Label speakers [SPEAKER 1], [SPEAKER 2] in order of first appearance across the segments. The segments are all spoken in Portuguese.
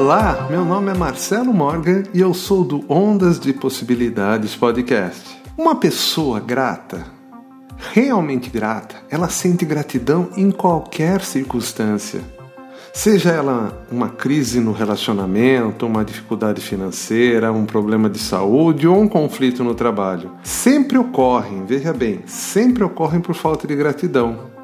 [SPEAKER 1] Olá, meu nome é Marcelo Morgan e eu sou do Ondas de Possibilidades Podcast. Uma pessoa grata, realmente grata, ela sente gratidão em qualquer circunstância. Seja ela uma crise no relacionamento, uma dificuldade financeira, um problema de saúde ou um conflito no trabalho. Sempre ocorrem, veja bem, sempre ocorrem por falta de gratidão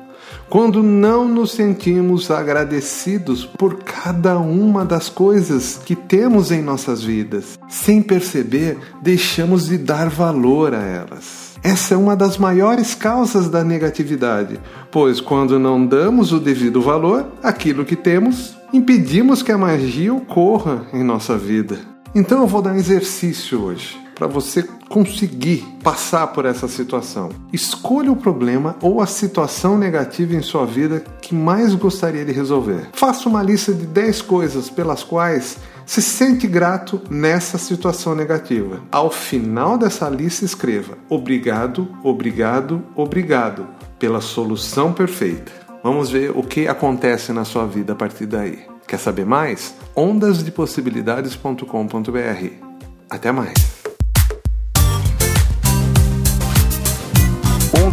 [SPEAKER 1] quando não nos sentimos agradecidos por cada uma das coisas que temos em nossas vidas. Sem perceber, deixamos de dar valor a elas. Essa é uma das maiores causas da negatividade, pois quando não damos o devido valor àquilo que temos, impedimos que a magia ocorra em nossa vida. Então eu vou dar um exercício hoje para você conseguir passar por essa situação. Escolha o problema ou a situação negativa em sua vida que mais gostaria de resolver. Faça uma lista de 10 coisas pelas quais se sente grato nessa situação negativa. Ao final dessa lista, escreva: Obrigado, obrigado, obrigado pela solução perfeita. Vamos ver o que acontece na sua vida a partir daí. Quer saber mais? ondasdepossibilidades.com.br. Até mais!